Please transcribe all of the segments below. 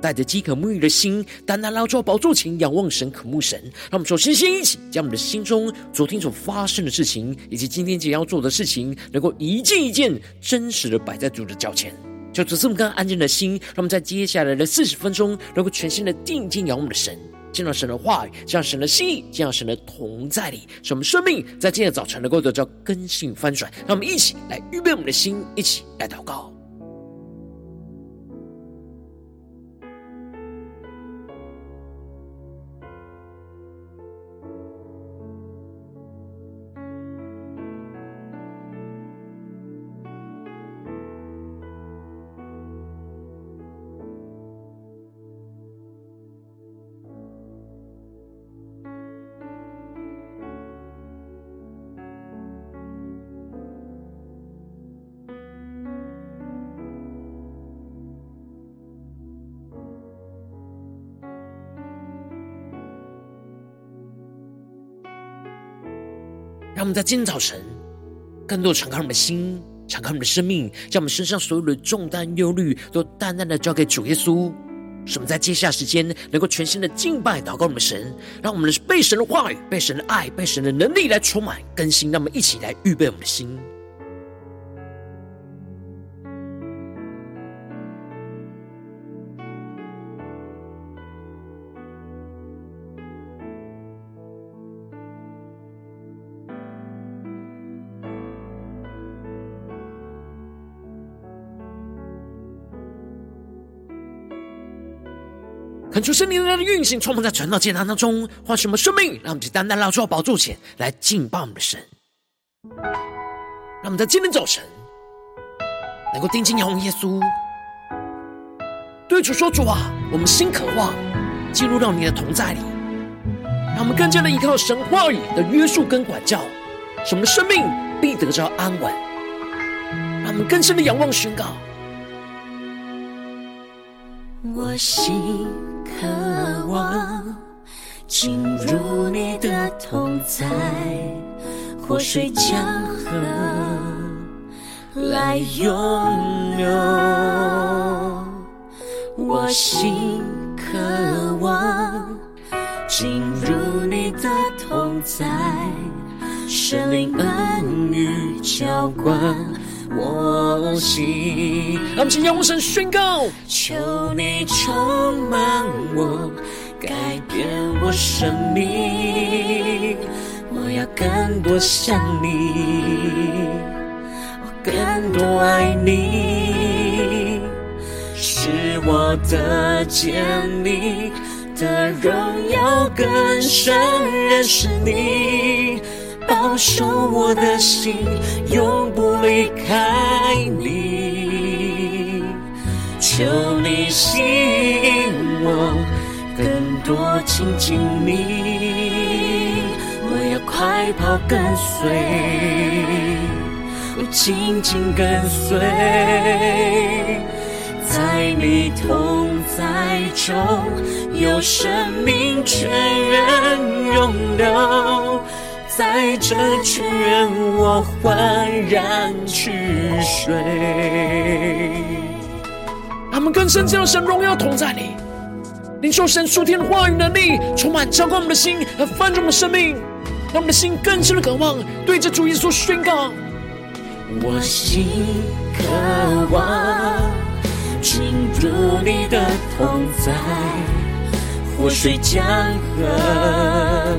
带着饥渴沐浴的心，单单来到宝座前，仰望神，渴慕神。让我们首先先一起，将我们的心中昨天所发生的事情，以及今天即将要做的事情，能够一件一件真实的摆在主的脚前。就这么干安静的心，让我们在接下来的四十分钟，能够全心的定睛仰望我们的神，见到神的话语，见到神的心意，见到神的同在里，使我们生命在今天早晨能够得到更新翻转。让我们一起来预备我们的心，一起来祷告。让我们在今天早晨，更多敞开我们的心，敞开我们的生命，将我们身上所有的重担、忧虑，都淡淡的交给主耶稣。使我们在接下时间，能够全新的敬拜、祷告我们的神，让我们的被神的话语、被神的爱、被神的能力来充满更新。让我们一起来预备我们的心。恳求圣灵的运行，充满在传道祭坛当中，唤醒我们生命，让我们单单来到宝座前来敬拜我们的神。让我们在今天早晨能够定睛仰望耶稣，对主说：“主啊，我们心渴望进入到你的同在里，让我们更加的依靠神话语的约束跟管教，使我们的生命必得着安稳。让我们更深的仰望宣告，我心。”渴望进入你的同在，活水江河来涌流。我心渴望进入你的同在，神灵恩雨浇灌。我心，让我们请仰望神宣告，求你充满我，改变我生命。我要更多像你，我更多爱你，是我的建立的荣耀更深认识你。保守我的心，永不离开你。求你吸引我，更多亲近你。我要快跑跟随，我紧紧跟随，在你同在中，有生命泉源涌流。在这泉源，我焕然去睡。他们更深进入神荣耀同在里，领受神属天的话语能力，充满浇灌我们的心和翻转我们的生命，让我们的心更深的渴望，对着主耶稣宣告：我心渴望进入你的同在，活水江河。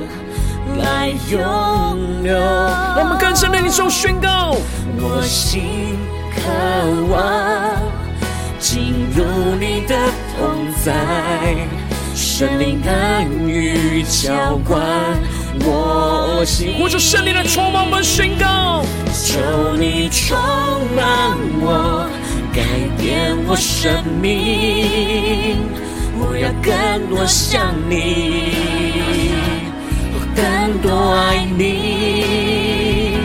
来涌流，我们更深的领受宣告。我心渴望进入你的同在，圣灵恩雨浇灌我心。呼求圣灵来充满我们宣告，求你充满我，改变我生命，我要更多像你。更多爱你，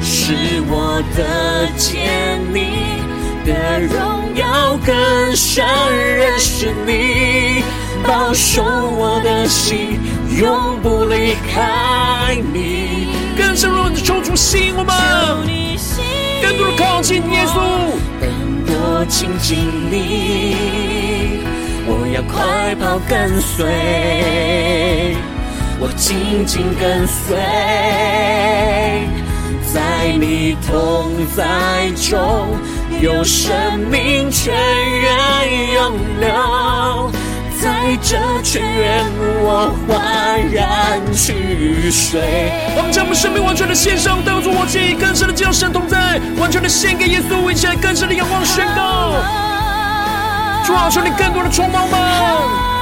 是我的见你的荣耀更深认识你，保守我的心永不离开你。更深入的求主吸引我们，更多的靠近耶稣，更多亲近你，我要快跑跟随。我紧紧跟随，在你同在中有生命泉源涌流，在这泉源我欢然去睡。我们将我们生命完全的献上，当作活祭，更深的叫神同在，完全的献给耶稣，一起来更深的仰望宣告。主啊，求你更多的充满吗？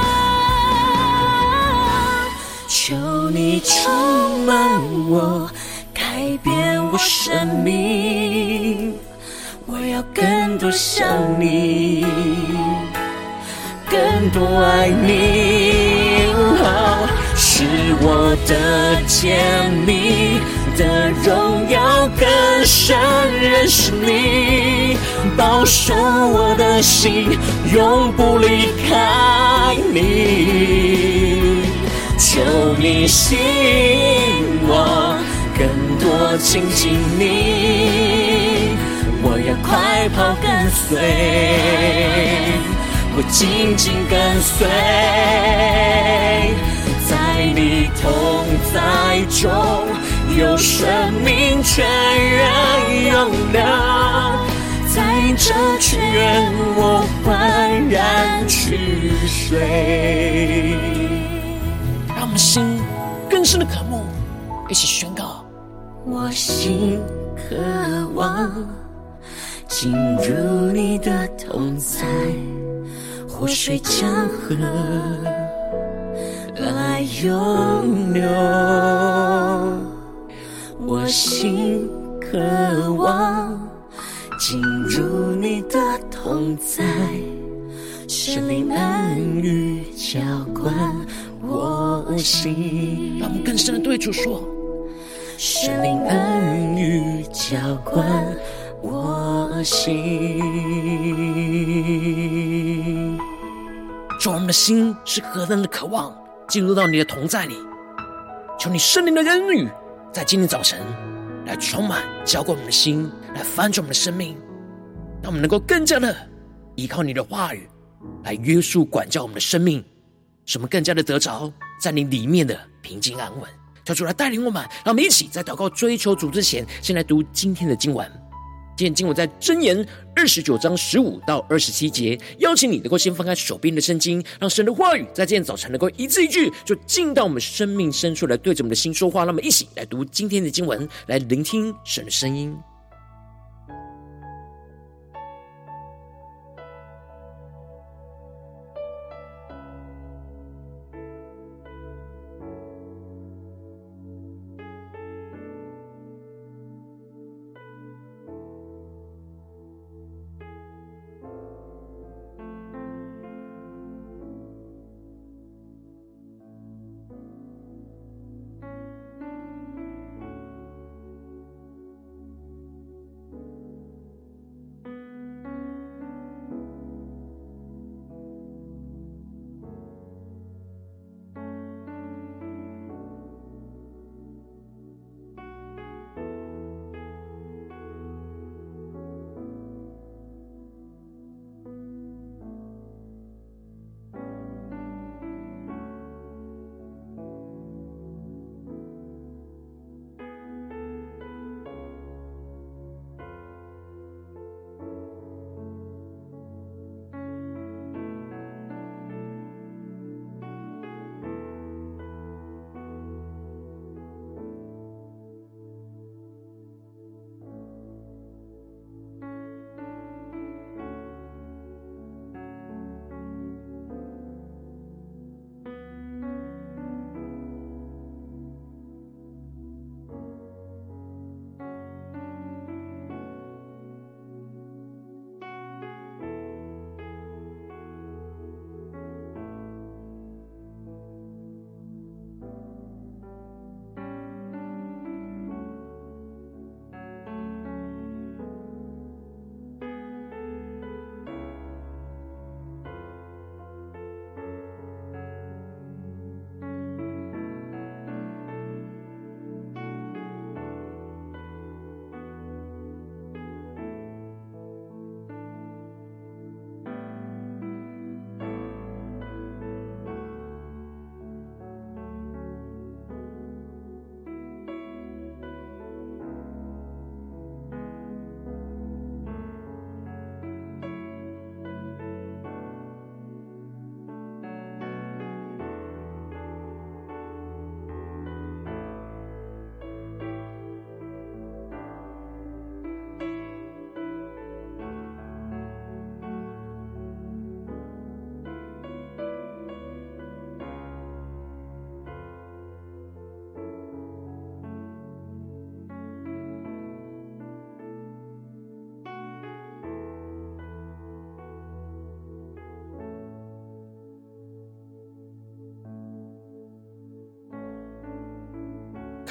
你充满我，改变我生命。我要更多像你，更多爱你，好是我的甜蜜的荣耀，更深认识你，保守我的心，永不离开你。求你吸引我，更多亲近你，我要快跑跟随，我紧紧跟随，在你同在中有生命全然涌流，在这泉源我欢然去睡。心更深的渴慕，一起宣告。我心渴望进入你的同在，活水江河来涌流。我心渴望进入你的同在，圣灵恩雨浇灌。我心，让我们更深的对主说：神灵恩雨浇灌我心。主，我们的心是何等的渴望进入到你的同在里，求你圣灵的恩雨在今天早晨来充满浇灌我们的心，来翻转我们的生命，让我们能够更加的依靠你的话语来约束管教我们的生命。使我们更加的得着在你里面的平静安稳，求主来带领我们，让我们一起在祷告追求主之前，先来读今天的经文。今天经文在箴言二十九章十五到二十七节，邀请你能够先翻开手边的圣经，让神的话语在今天早晨能够一字一句，就进到我们生命深处来对着我们的心说话。让我们一起来读今天的经文，来聆听神的声音。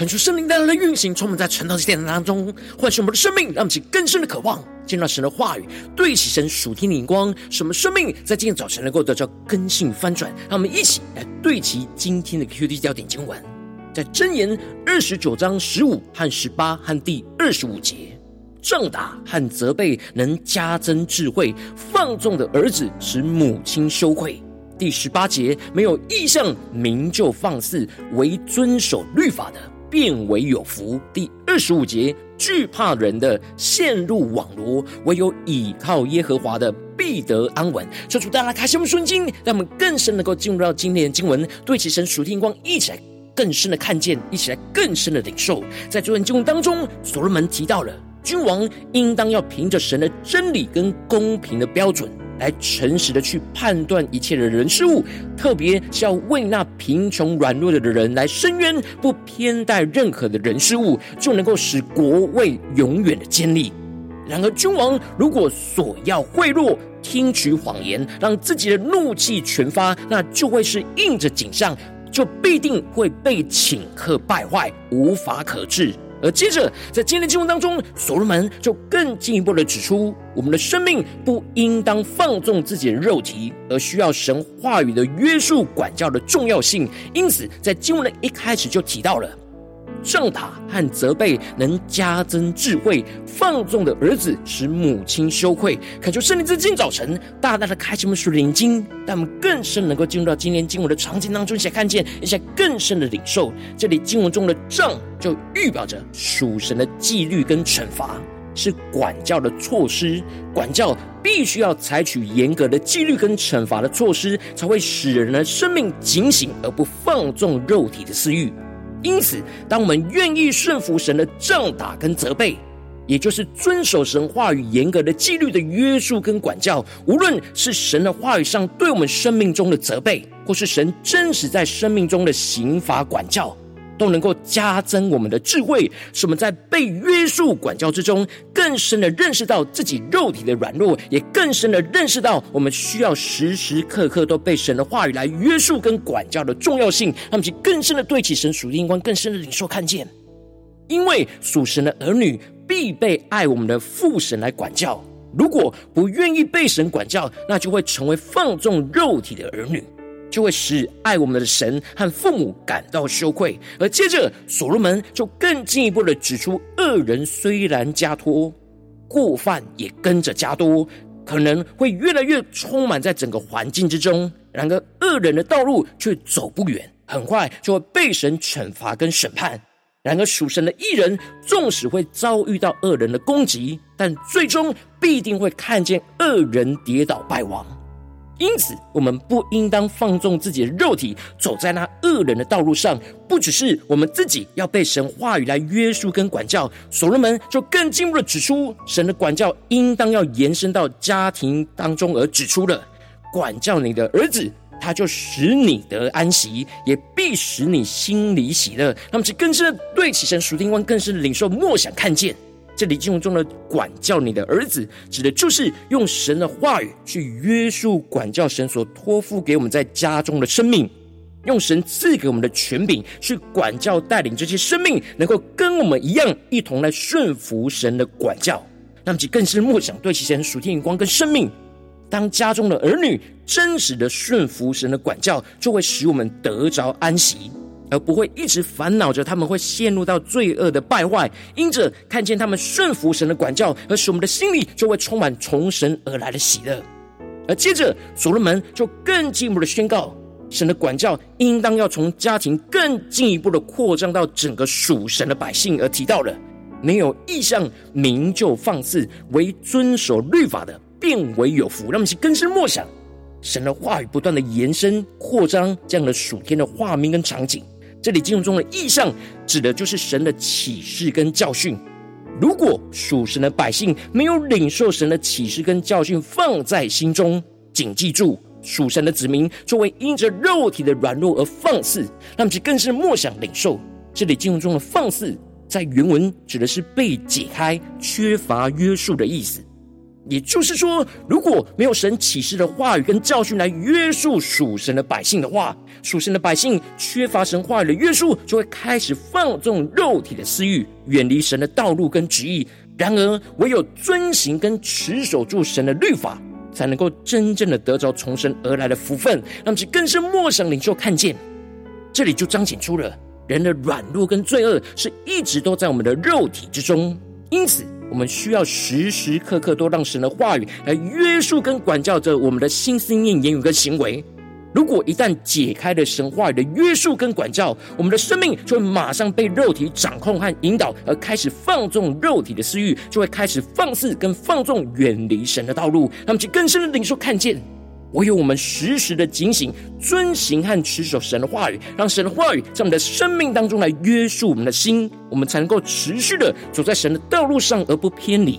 恳求圣灵带来的运行，充满在晨祷祭殿当中，唤醒我们的生命，让我们起更深的渴望，见到神的话语，对齐神属天的眼光，使我们生命在今天早晨能够得到更新翻转。让我们一起来对齐今天的 QD 焦点经文，在箴言二十九章十五和十八和第二十五节，仗打和责备能加增智慧，放纵的儿子使母亲羞愧。第十八节，没有意象，民就放肆；惟遵守律法的，变为有福。第二十五节，惧怕人的陷入网罗，唯有倚靠耶和华的，必得安稳。求主带来开心我们顺经，让我们更深能够进入到今天的经文，对齐神属天光，一起来更深的看见，一起来更深的领受。在这段经文当中，所罗门提到了君王应当要凭着神的真理跟公平的标准。来诚实的去判断一切的人事物，特别是要为那贫穷软弱的人来伸冤，不偏待任何的人事物，就能够使国位永远的坚立。然而，君王如果索要贿赂、听取谎言，让自己的怒气全发，那就会是应着景象，就必定会被顷刻败坏，无法可治。而接着，在今天的经文当中，所罗门就更进一步的指出，我们的生命不应当放纵自己的肉体，而需要神话语的约束管教的重要性。因此，在经文的一开始就提到了。杖打和责备能加增智慧，放纵的儿子使母亲羞愧。恳求圣灵在今早晨大大的开启我们属灵眼睛，让我们更深能够进入到今天经文的场景当中，一起看见，一些更深的领受。这里经文中的杖就预表着属神的纪律跟惩罚，是管教的措施。管教必须要采取严格的纪律跟惩罚的措施，才会使人的生命警醒，而不放纵肉体的私欲。因此，当我们愿意顺服神的杖打跟责备，也就是遵守神话语严格的纪律的约束跟管教，无论是神的话语上对我们生命中的责备，或是神真实在生命中的刑罚管教。都能够加增我们的智慧，使我们在被约束管教之中，更深的认识到自己肉体的软弱，也更深的认识到我们需要时时刻刻都被神的话语来约束跟管教的重要性。他们去更深的对起神属灵光，更深的领受看见。因为属神的儿女必被爱我们的父神来管教，如果不愿意被神管教，那就会成为放纵肉体的儿女。就会使爱我们的神和父母感到羞愧，而接着所罗门就更进一步的指出，恶人虽然加多，过犯也跟着加多，可能会越来越充满在整个环境之中。然而恶人的道路却走不远，很快就会被神惩罚跟审判。然而属神的义人，纵使会遭遇到恶人的攻击，但最终必定会看见恶人跌倒败亡。因此，我们不应当放纵自己的肉体，走在那恶人的道路上。不只是我们自己要被神话语来约束跟管教，所罗门就更进一步的指出，神的管教应当要延伸到家庭当中，而指出了管教你的儿子，他就使你得安息，也必使你心里喜乐。那么，这更是对起神属天光，更是领受默想看见。这里经文中的管教你的儿子，指的就是用神的话语去约束管教神所托付给我们在家中的生命，用神赐给我们的权柄去管教带领这些生命，能够跟我们一样，一同来顺服神的管教。那么，其更是默想对其神属天眼光跟生命。当家中的儿女真实的顺服神的管教，就会使我们得着安息。而不会一直烦恼着他们会陷入到罪恶的败坏，因着看见他们顺服神的管教，而使我们的心里就会充满从神而来的喜乐。而接着所罗门就更进一步的宣告，神的管教应当要从家庭更进一步的扩张到整个属神的百姓，而提到了没有意象，名就放肆；为遵守律法的，变为有福。让我们去更深默想神的话语，不断的延伸扩张这样的属天的画面跟场景。这里经文中的意象，指的就是神的启示跟教训。如果属神的百姓没有领受神的启示跟教训放在心中，谨记住，属神的子民作为因着肉体的软弱而放肆，那么就更是莫想领受。这里经文中的放肆，在原文指的是被解开、缺乏约束的意思。也就是说，如果没有神启示的话语跟教训来约束属神的百姓的话，属神的百姓缺乏神话语的约束，就会开始放纵肉体的私欲，远离神的道路跟旨意。然而，唯有遵行跟持守住神的律法，才能够真正的得着从神而来的福分，让其更深默想领受看见。这里就彰显出了人的软弱跟罪恶是一直都在我们的肉体之中，因此。我们需要时时刻刻都让神的话语来约束跟管教着我们的心思念、言语跟行为。如果一旦解开了神话语的约束跟管教，我们的生命就会马上被肉体掌控和引导，而开始放纵肉体的私欲，就会开始放肆跟放纵远离神的道路，让我们去更深的领受看见。唯有我们时时的警醒、遵行和持守神的话语，让神的话语在我们的生命当中来约束我们的心，我们才能够持续的走在神的道路上而不偏离。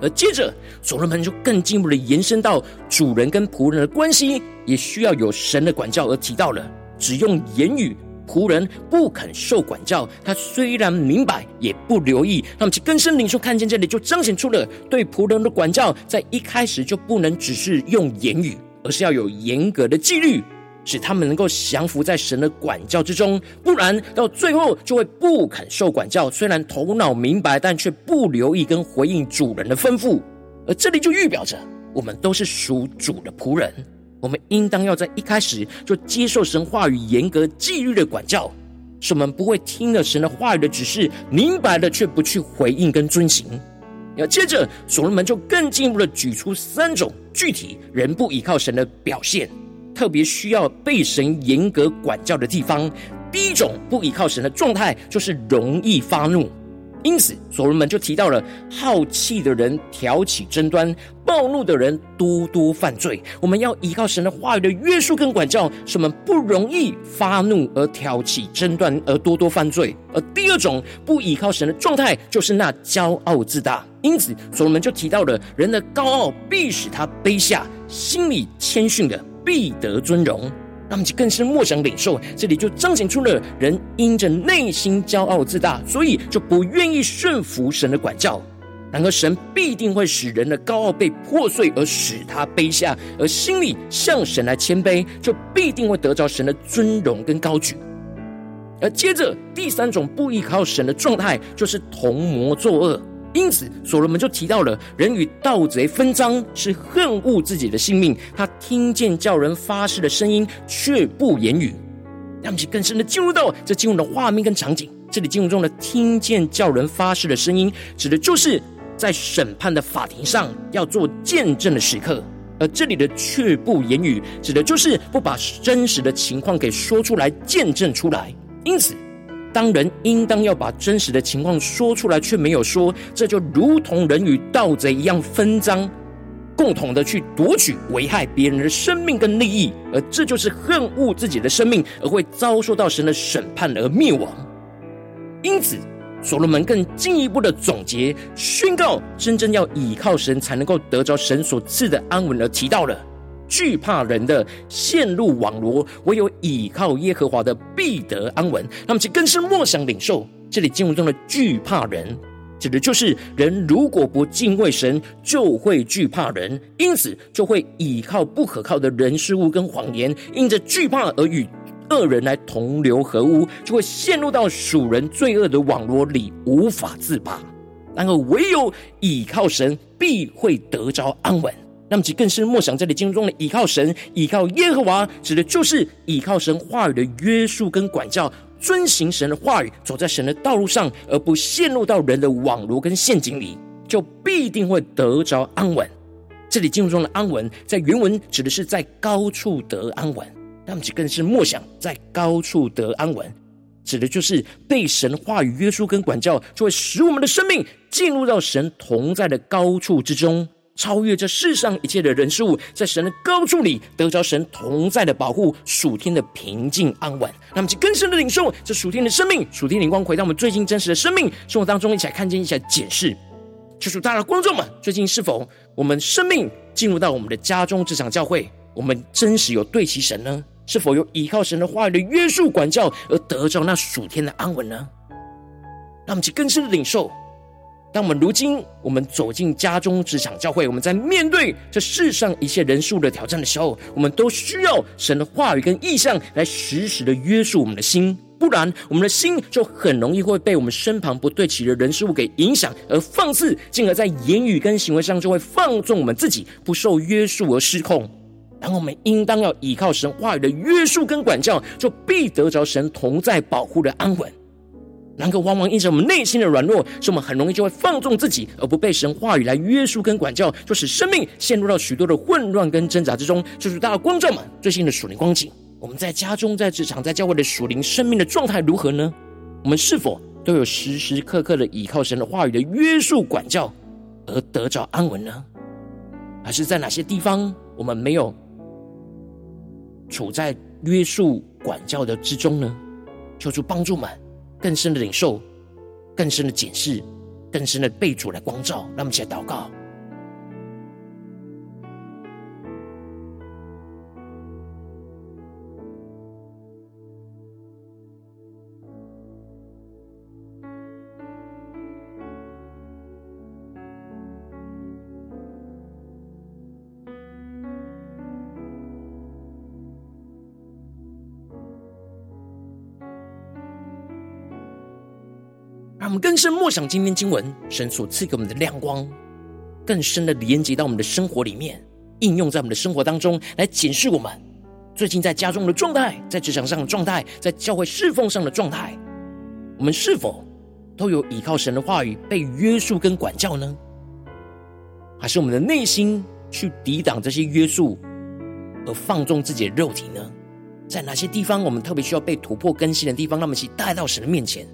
而接着，所罗门就更进一步的延伸到主人跟仆人的关系，也需要有神的管教，而提到了只用言语。仆人不肯受管教，他虽然明白，也不留意。那么，其更深领受看见这里，就彰显出了对仆人的管教，在一开始就不能只是用言语，而是要有严格的纪律，使他们能够降服在神的管教之中。不然，到最后就会不肯受管教。虽然头脑明白，但却不留意跟回应主人的吩咐。而这里就预表着，我们都是属主的仆人。我们应当要在一开始就接受神话语严格纪律的管教，使我们不会听了神的话语的指示，明白了却不去回应跟遵行。要接着，所罗门就更进一步的举出三种具体人不依靠神的表现，特别需要被神严格管教的地方。第一种不依靠神的状态，就是容易发怒。因此，所罗门就提到了好气的人挑起争端，暴怒的人多多犯罪。我们要依靠神的话语的约束跟管教，使我们不容易发怒而挑起争端，而多多犯罪。而第二种不依靠神的状态，就是那骄傲自大。因此，所罗门就提到了人的高傲必使他卑下，心里谦逊的必得尊荣。那么，就更是默想领受，这里就彰显出了人因着内心骄傲自大，所以就不愿意顺服神的管教。然而，神必定会使人的高傲被破碎，而使他卑下，而心里向神来谦卑，就必定会得着神的尊荣跟高举。而接着第三种不依靠神的状态，就是同魔作恶。因此，所罗门就提到了人与盗贼分赃，是恨恶自己的性命。他听见叫人发誓的声音，却不言语。让其更深的进入到这进入的画面跟场景。这里进入中的听见叫人发誓的声音，指的就是在审判的法庭上要做见证的时刻。而这里的却不言语，指的就是不把真实的情况给说出来，见证出来。因此。当人应当要把真实的情况说出来，却没有说，这就如同人与盗贼一样分赃，共同的去夺取、危害别人的生命跟利益，而这就是恨恶自己的生命，而会遭受到神的审判而灭亡。因此，所罗门更进一步的总结宣告：真正要倚靠神，才能够得着神所赐的安稳，而提到了。惧怕人的陷入网罗，唯有倚靠耶和华的必得安稳。那么，其更是默想领受这里经文中的惧怕人，指的就是人如果不敬畏神，就会惧怕人，因此就会倚靠不可靠的人事物跟谎言，因着惧怕而与恶人来同流合污，就会陷入到属人罪恶的网罗里，无法自拔。然而，唯有倚靠神，必会得着安稳。那么，其更是默想这里经文中的倚靠神、倚靠耶和华，指的就是倚靠神话语的约束跟管教，遵行神的话语，走在神的道路上，而不陷入到人的网罗跟陷阱里，就必定会得着安稳。这里经文中的安稳，在原文指的是在高处得安稳。那么，其更是默想在高处得安稳，指的就是被神话语约束跟管教，就会使我们的生命进入到神同在的高处之中。超越这世上一切的人事物，在神的高处里得着神同在的保护，属天的平静安稳。那么，就更深的领受这属天的生命、属天灵光，回到我们最近真实的生命生活当中，一起来看见，一起来检视。就是大家的观众们，最近是否我们生命进入到我们的家中这场教会，我们真实有对齐神呢？是否有依靠神的话语的约束管教而得着那属天的安稳呢？那么，就更深的领受。当我们如今我们走进家中、职场、教会，我们在面对这世上一切人数的挑战的时候，我们都需要神的话语跟意象来时时的约束我们的心，不然我们的心就很容易会被我们身旁不对齐的人事物给影响而放肆，进而在言语跟行为上就会放纵我们自己，不受约束而失控。然后我们应当要依靠神话语的约束跟管教，就必得着神同在保护的安稳。然而，往往因着我们内心的软弱，是我们很容易就会放纵自己，而不被神话语来约束跟管教，就使生命陷入到许多的混乱跟挣扎之中。就是大家光照们最新的属灵光景，我们在家中、在职场、在教会的属灵生命的状态如何呢？我们是否都有时时刻刻的依靠神的话语的约束管教，而得着安稳呢？还是在哪些地方我们没有处在约束管教的之中呢？求主帮助们。更深的领受，更深的检视，更深的被主来光照，让我们起来祷告。我们更深默想今天经文，神所赐给我们的亮光，更深的连接到我们的生活里面，应用在我们的生活当中，来检视我们最近在家中的状态，在职场上的状态，在教会侍奉上的状态，我们是否都有依靠神的话语被约束跟管教呢？还是我们的内心去抵挡这些约束，而放纵自己的肉体呢？在哪些地方我们特别需要被突破更新的地方，让我们一起带到神的面前。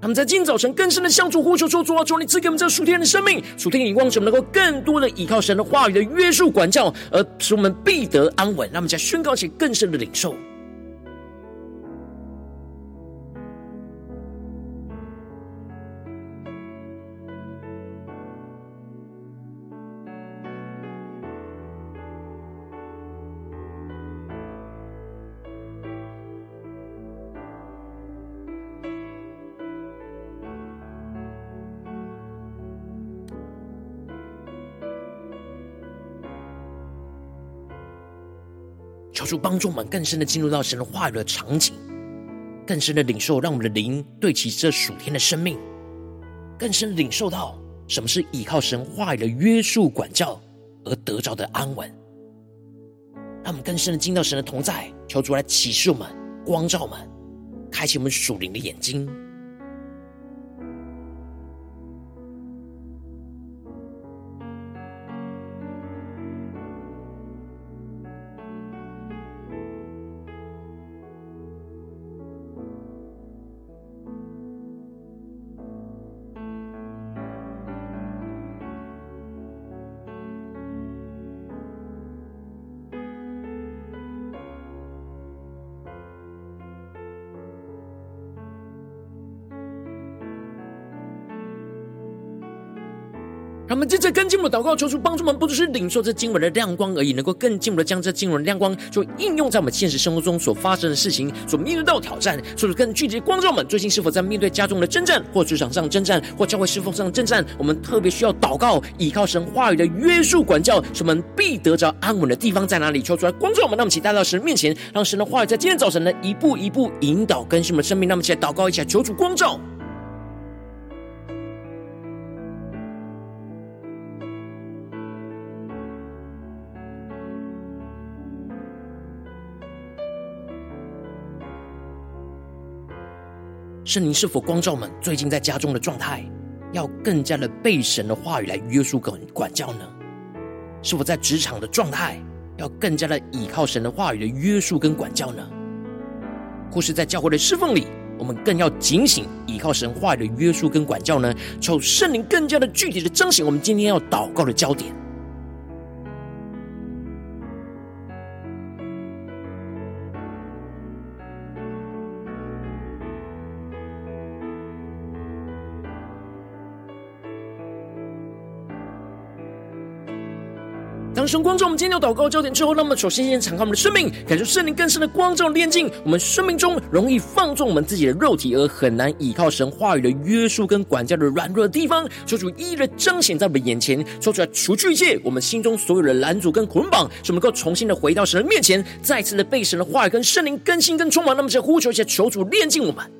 他们在今早晨更深的向主呼求说：“主啊，求你赐给我们这数天的生命，数天的眼光，使我们能够更多的依靠神的话语的约束管教，而使我们必得安稳。”让我们在宣告起更深的领受。主帮助我们更深的进入到神的话语的场景，更深的领受，让我们的灵对齐这属天的生命，更深的领受到什么是依靠神话语的约束管教而得着的安稳。让我们更深的进到神的同在，求主来启示我们、光照我们、开启我们属灵的眼睛。我们接着更进一步的祷告，求主帮助我们，不只是领受这经文的亮光而已，能够更进一步的将这经文的亮光，就应用在我们现实生活中所发生的事情，所面对到挑战，求主更具体的光照我们。最近是否在面对家中的征战，或职场上征战，或教会侍奉上的征战？我们特别需要祷告，依靠神话语的约束管教，使我们必得着安稳的地方在哪里？求主来光照我们，让我们一起带到神面前，让神的话语在今天早晨呢，一步一步引导更新我们生命。那我们起来祷告，一起来求主光照。圣灵是否光照我们最近在家中的状态，要更加的被神的话语来约束跟管教呢？是否在职场的状态，要更加的依靠神的话语的约束跟管教呢？或是在教会的侍奉里，我们更要警醒依靠神话语的约束跟管教呢？求圣灵更加的具体的彰显我们今天要祷告的焦点。神光照我们今天的祷告焦点之后，那么首先先敞开我们的生命，感受圣灵更深的光照炼净我们生命中容易放纵我们自己的肉体而很难依靠神话语的约束跟管教的软弱的地方，求主一一的彰显在我们眼前，说出来除去一切我们心中所有的拦阻跟捆绑，使我们能够重新的回到神的面前，再次的被神的话语跟圣灵更新跟充满。那么，就呼求一下，求主炼净我们。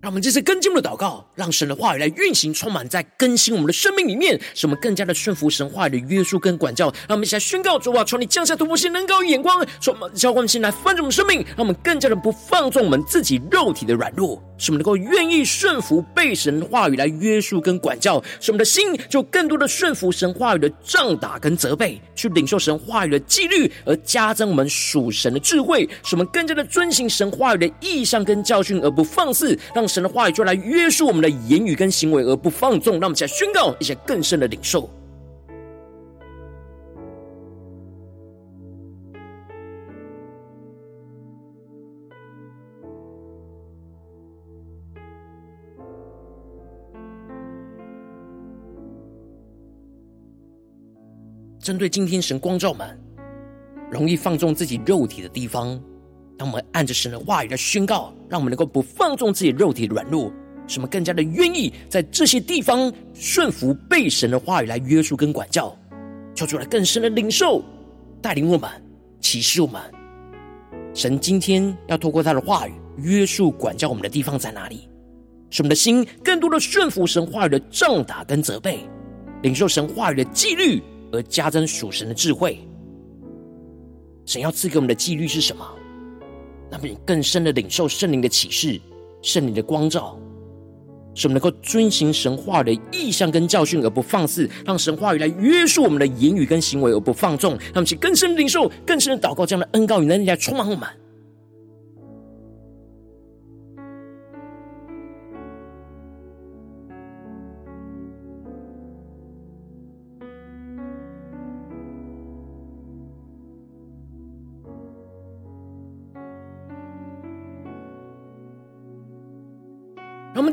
让我们这次跟进我们的祷告，让神的话语来运行，充满在更新我们的生命里面，使我们更加的顺服神话语的约束跟管教。让我们一起来宣告主啊，求你降下突破性、能高眼光，充满交换性来翻转我们生命，让我们更加的不放纵我们自己肉体的软弱。使我们能够愿意顺服被神话语来约束跟管教，使我们的心就更多的顺服神话语的杖打跟责备，去领受神话语的纪律，而加增我们属神的智慧，使我们更加的遵行神话语的意象跟教训，而不放肆，让神的话语就来约束我们的言语跟行为，而不放纵。让我们来宣告一些更深的领受。针对今天神光照们容易放纵自己肉体的地方，当我们按着神的话语来宣告，让我们能够不放纵自己肉体的软弱，使我们更加的愿意在这些地方顺服被神的话语来约束跟管教，求出来更深的领受，带领我们，启示我们，神今天要透过他的话语约束管教我们的地方在哪里？使我们的心更多的顺服神话语的杖打跟责备，领受神话语的纪律。而加增属神的智慧，神要赐给我们的纪律是什么？那么你更深的领受圣灵的启示、圣灵的光照，使我们能够遵行神话的意象跟教训，而不放肆；让神话语来约束我们的言语跟行为，而不放纵。让我们去更深的领受、更深的祷告，这样的恩膏与能力来充满我们。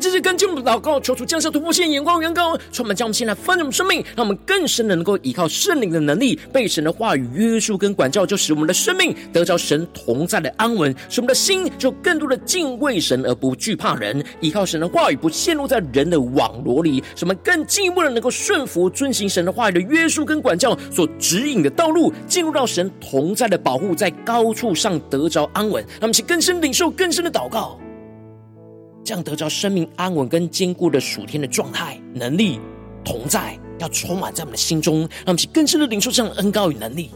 这次更进我们的祷告，求主降下突破性眼光，远高，充满将我们现在翻转我们生命，让我们更深的能够依靠圣灵的能力，被神的话语约束跟管教，就使我们的生命得着神同在的安稳，使我们的心就更多的敬畏神而不惧怕人，依靠神的话语不陷入在人的网罗里，使我们更进一步的能够顺服遵行神的话语的约束跟管教所指引的道路，进入到神同在的保护，在高处上得着安稳。让我们去更深领受更深的祷告。这样得着生命安稳跟坚固的属天的状态、能力同在，要充满在我们的心中，让我们更深的领受这样的恩高与能力。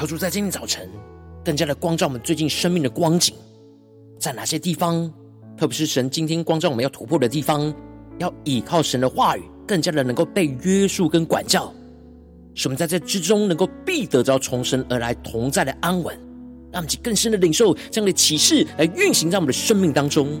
求主在今天早晨，更加的光照我们最近生命的光景，在哪些地方，特别是神今天光照我们要突破的地方，要依靠神的话语，更加的能够被约束跟管教，使我们在这之中能够必得着从神而来同在的安稳，让我们更深的领受这样的启示来运行在我们的生命当中。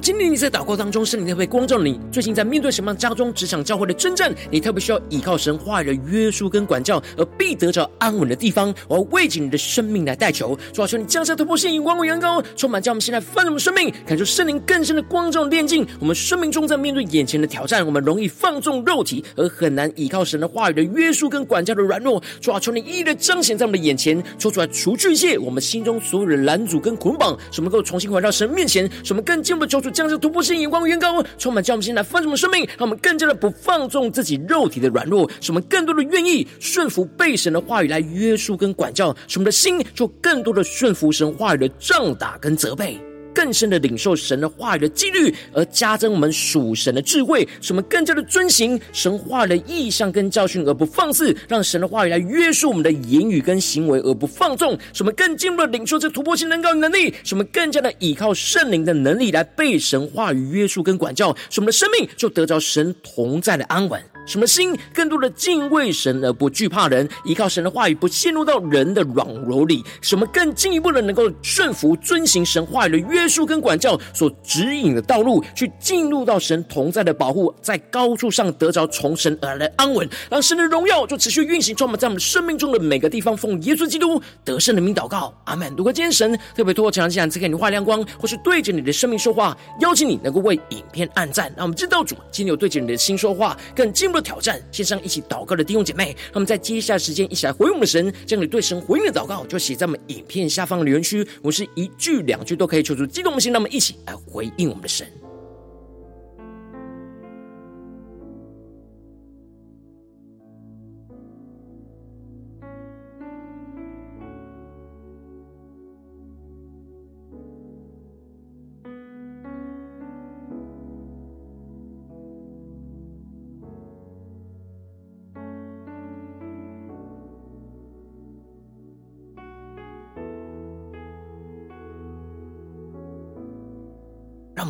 今天你在祷告当中，圣灵特别光照你，最近在面对什么样家中、职场、教会的征战，你特别需要依靠神话语的约束跟管教，而必得着安稳的地方，我要为着你的生命来代求。主啊，求你降下突破性、眼光和眼高，充满将我们现在翻转我们生命，感受圣灵更深的光照、炼净。我们生命中在面对眼前的挑战，我们容易放纵肉体，而很难依靠神的话语的约束跟管教的软弱。主啊，求你一一的彰显在我们的眼前，说出来除去一切我们心中所有的拦阻跟捆绑，使我们能够重新回到神面前，什么更进一步求将这突破性。眼光远高，充满将我们现在丰盛的生命，让我们更加的不放纵自己肉体的软弱，使我们更多的愿意顺服被神的话语来约束跟管教，使我们的心就更多的顺服神话语的仗打跟责备。更深的领受神的话语的纪律，而加增我们属神的智慧，使我们更加的遵行神话的意象跟教训，而不放肆；让神的话语来约束我们的言语跟行为，而不放纵。使我们更进一步的领受这突破性能高能力，使我们更加的依靠圣灵的能力来被神话语约束跟管教，使我们的生命就得着神同在的安稳。什么心更多的敬畏神而不惧怕人，依靠神的话语，不陷入到人的软柔里。什么更进一步的能够顺服遵行神话语的约束跟管教所指引的道路，去进入到神同在的保护，在高处上得着从神而来的安稳，让神的荣耀就持续运行，充满在我们生命中的每个地方。奉耶稣基督得胜的名祷告，阿门。如果今天神特别透过这场讲，赐给你画亮光，或是对着你的生命说话，邀请你能够为影片按赞，让我们知道主今天有对着你的心说话，更进一步。挑战线上一起祷告的弟兄姐妹，那么在接下来时间一起来回应我们的神，将你对神回应的祷告就写在我们影片下方的留言区，我是一句两句都可以求助激动的心，那么一起来回应我们的神。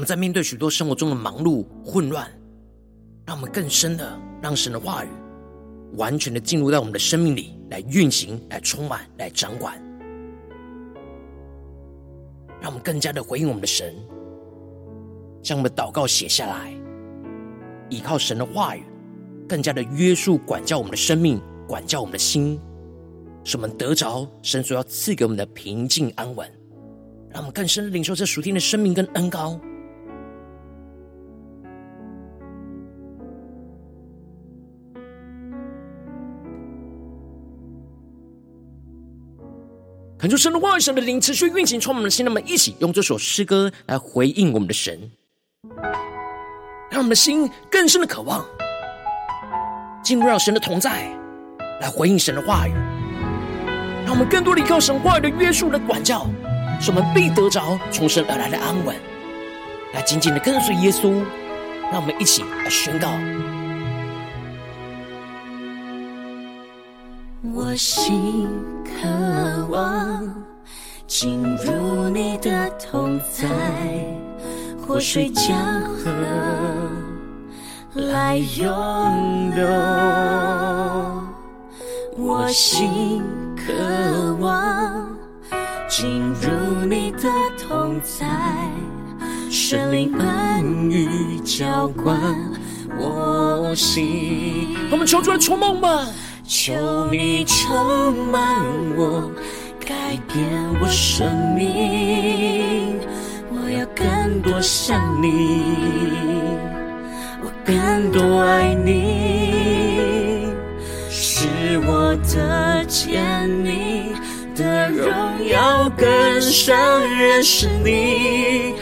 在面对许多生活中的忙碌、混乱，让我们更深的让神的话语完全的进入到我们的生命里来运行、来充满、来掌管，让我们更加的回应我们的神，将我们的祷告写下来，依靠神的话语，更加的约束、管教我们的生命，管教我们的心，使我们得着神所要赐给我们的平静安稳，让我们更深的领受这属天的生命跟恩膏。恳求神的话语、神的灵持续运行，充满我们的心。那么，一起用这首诗歌来回应我们的神，让我们的心更深的渴望进入到神的同在，来回应神的话语。让我们更多的依靠神话语的约束的管教，使我们必得着从神而来的安稳，来紧紧的跟随耶稣。让我们一起来宣告。我心渴望进入你的同在，活水江河来涌流，我心渴望进入你的同在，圣灵恩雨浇灌我心。我们求主来充满吧，求你充满我，改变我生命。我要更多像你，我更多爱你，使我的见你的荣耀，更深认识你，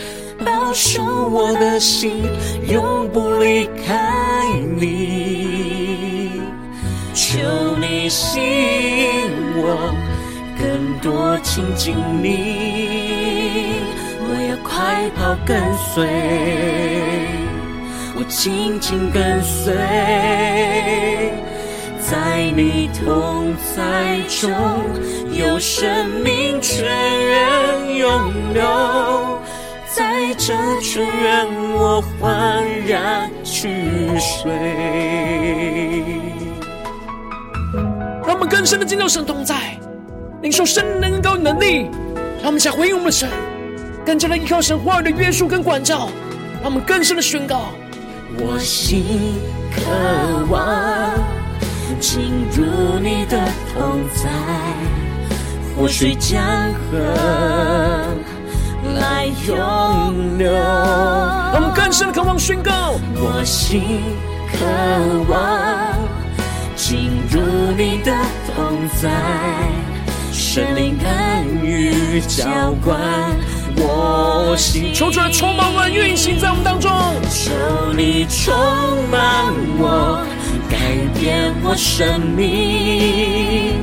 保守我的心，永不离开你。求你吸引我，更多亲近你。我要快跑跟随，我紧紧跟随，在你同在中有生命泉源涌流，在这泉源我欢然去睡。更深的进入神同在，领受神能高能力，让我们想回应我们的神。更加的依靠神话语的约束跟管教，让我们更深的宣告：我心渴望进入你的同在，活水江河来涌流。让我们更深的渴望宣告：我心渴望进入你的同在，圣灵恩雨浇灌。我心求主来充满我，运行在我们当中。求你充满我，改变我生命。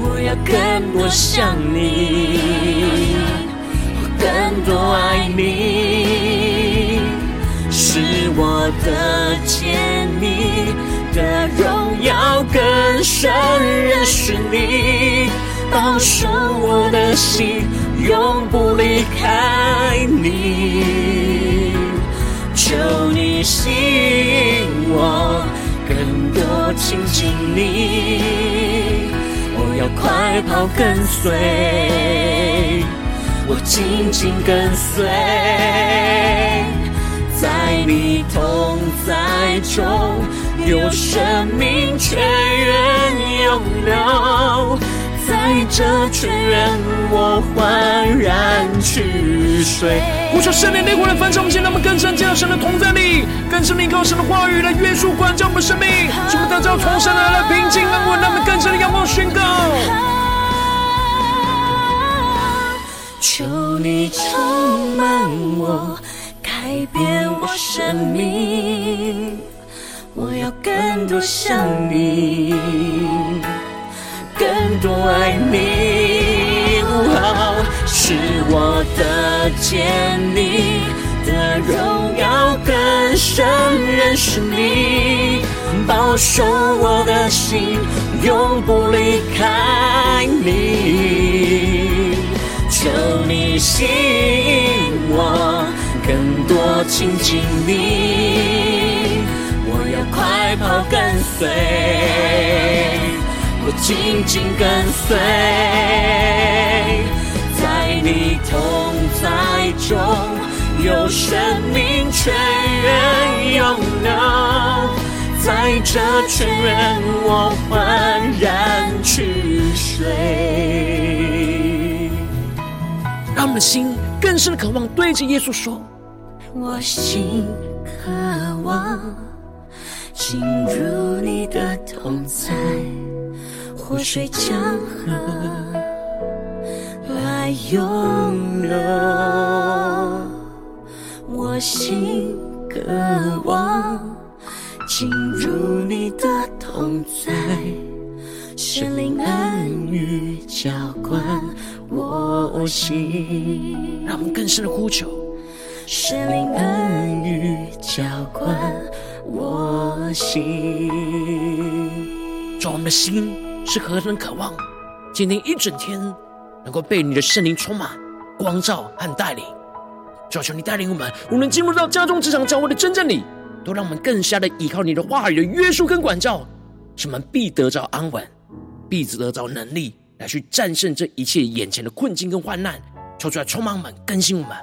我要更多像你，我更多爱你，是我的坚你的荣耀，更深是你，保守我的心。永不离开你，求你吸引我，更多亲近你。我要快跑跟随，我紧紧跟随，在你同在中有生命泉源涌流。在这泉源，我焕然去睡。呼求圣灵内火的焚烧，我们我们更深见到神的同在里，更深依靠神的话语来约束管教我们生命，使我们得到从神而来的平静安稳。让我们更深的仰望宣告：求你充满我，改变我生命，我要更多想你。更多爱你，是我得见你的荣耀，更深认识你，保守我的心，永不离开你。求你吸引我，更多亲近你，要快跑跟随。我紧紧跟随，在你同在中有生命泉源涌流，在这泉源我欢然去睡。让我们的心更深的渴望对着耶稣说：我心渴望进入你的同在。活水江河来涌流，我心渴望进入你的同在，神灵恩雨浇灌我心。让我们更深的呼求，神灵恩雨浇灌我心，让我们的心。是何等渴望，今天一整天能够被你的圣灵充满、光照和带领，求求你带领我们，无论进入到家中、职场、教会的真正里，都让我们更加的依靠你的话语的约束跟管教，使我们必得着安稳，必得着能力来去战胜这一切眼前的困境跟患难。求主来充满我们，更新我们。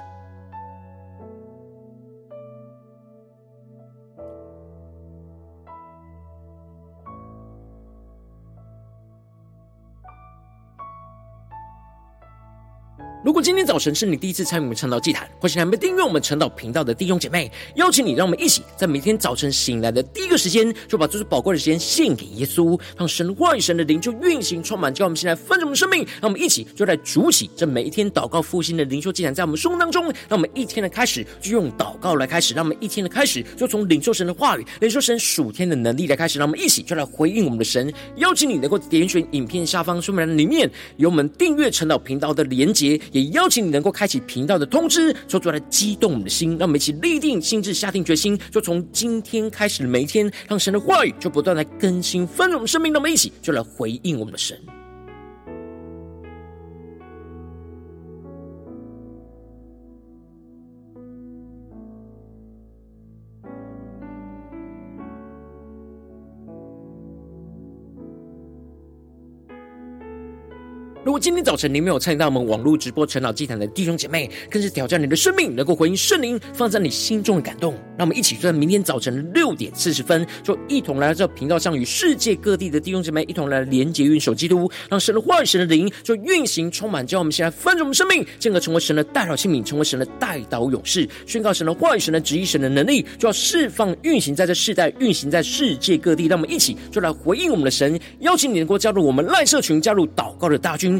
早晨是你第一次参与我们晨祷祭坛，或是还没订阅我们晨祷频道的弟兄姐妹，邀请你，让我们一起在每天早晨醒来的第一个时间，就把这最宝贵的时间献给耶稣，让神的话语、神的灵就运行充满，叫我们现在分盛我们生命。让我们一起就来主起这每一天祷告复兴的灵修祭坛，在我们生活当中，让我们一天的开始就用祷告来开始，让我们一天的开始就从领受神的话语、领受神属天的能力来开始，让我们一起就来回应我们的神。邀请你能够点选影片下方说明栏里面有我们订阅晨祷频道的连结。也邀请你能够开启频道的通知，说出来激动我们的心，让我们一起立定心智，下定决心，就从今天开始的每一天，让神的话语就不断来更新丰盛我们生命。让我们一起就来回应我们的神。如果今天早晨您没有参与到我们网络直播晨祷祭坛的弟兄姐妹，更是挑战你的生命，能够回应圣灵放在你心中的感动。让我们一起在明天早晨六点四十分，就一同来到这频道上，与世界各地的弟兄姐妹一同来连结、运手基督，让神的话语、神的灵就运行充满，叫我们现在丰盛我们生命，进而成为神的代祷器皿，成为神的代祷勇士，宣告神的话语、神的旨意、神的能力，就要释放、运行在这世代，运行在世界各地。让我们一起就来回应我们的神，邀请你能够加入我们赖社群，加入祷告的大军。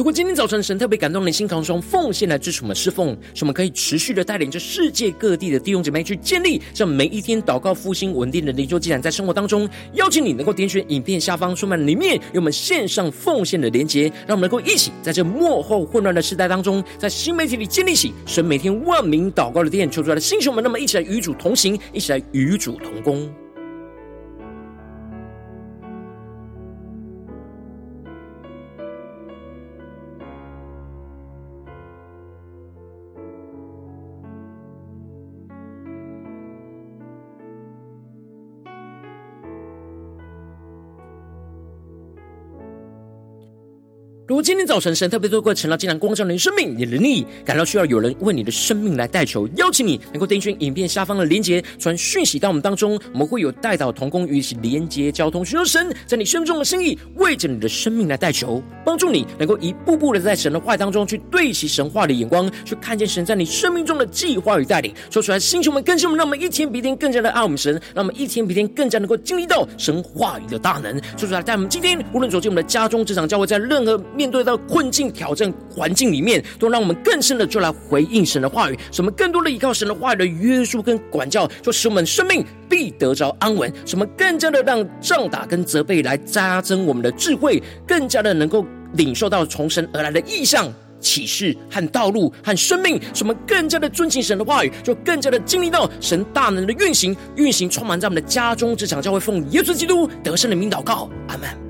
如果今天早晨神特别感动你的心，当中奉献来支持我们侍奉，使我们可以持续的带领着世界各地的弟兄姐妹去建立这每一天祷告复兴稳定的灵修祭坛，在生活当中，邀请你能够点选影片下方说明里面有我们线上奉献的连结，让我们能够一起在这幕后混乱的时代当中，在新媒体里建立起神每天万名祷告的殿，求出来的弟兄们，那么一起来与主同行，一起来与主同工。如果今天早晨神特别透过晨祷竟然光照你的生命，你的利益感到需要有人为你的生命来代求，邀请你能够点选影片下方的连结，传讯息到我们当中，我们会有代导同工与一起连接交通，寻求神在你生命中的生意，为着你的生命来代求，帮助你能够一步步的在神的话语当中去对齐神话的眼光，去看见神在你生命中的计划与带领。说出来，星球们更新我们，让我们一天比一天更加的爱我们神，让我们一天比一天更加能够经历到神话语的大能。说出来，在我们今天无论走进我们的家中、职场、教会，在任何。面对到困境、挑战环境里面，都让我们更深的就来回应神的话语，使我们更多的依靠神的话语的约束跟管教，就使我们生命必得着安稳。使我们更加的让仗打跟责备来加增我们的智慧，更加的能够领受到从神而来的意象、启示和道路和生命。使我们更加的尊敬神的话语，就更加的经历到神大能的运行，运行充满在我们的家中、职场、教会，奉耶稣基督得胜的名祷告，阿门。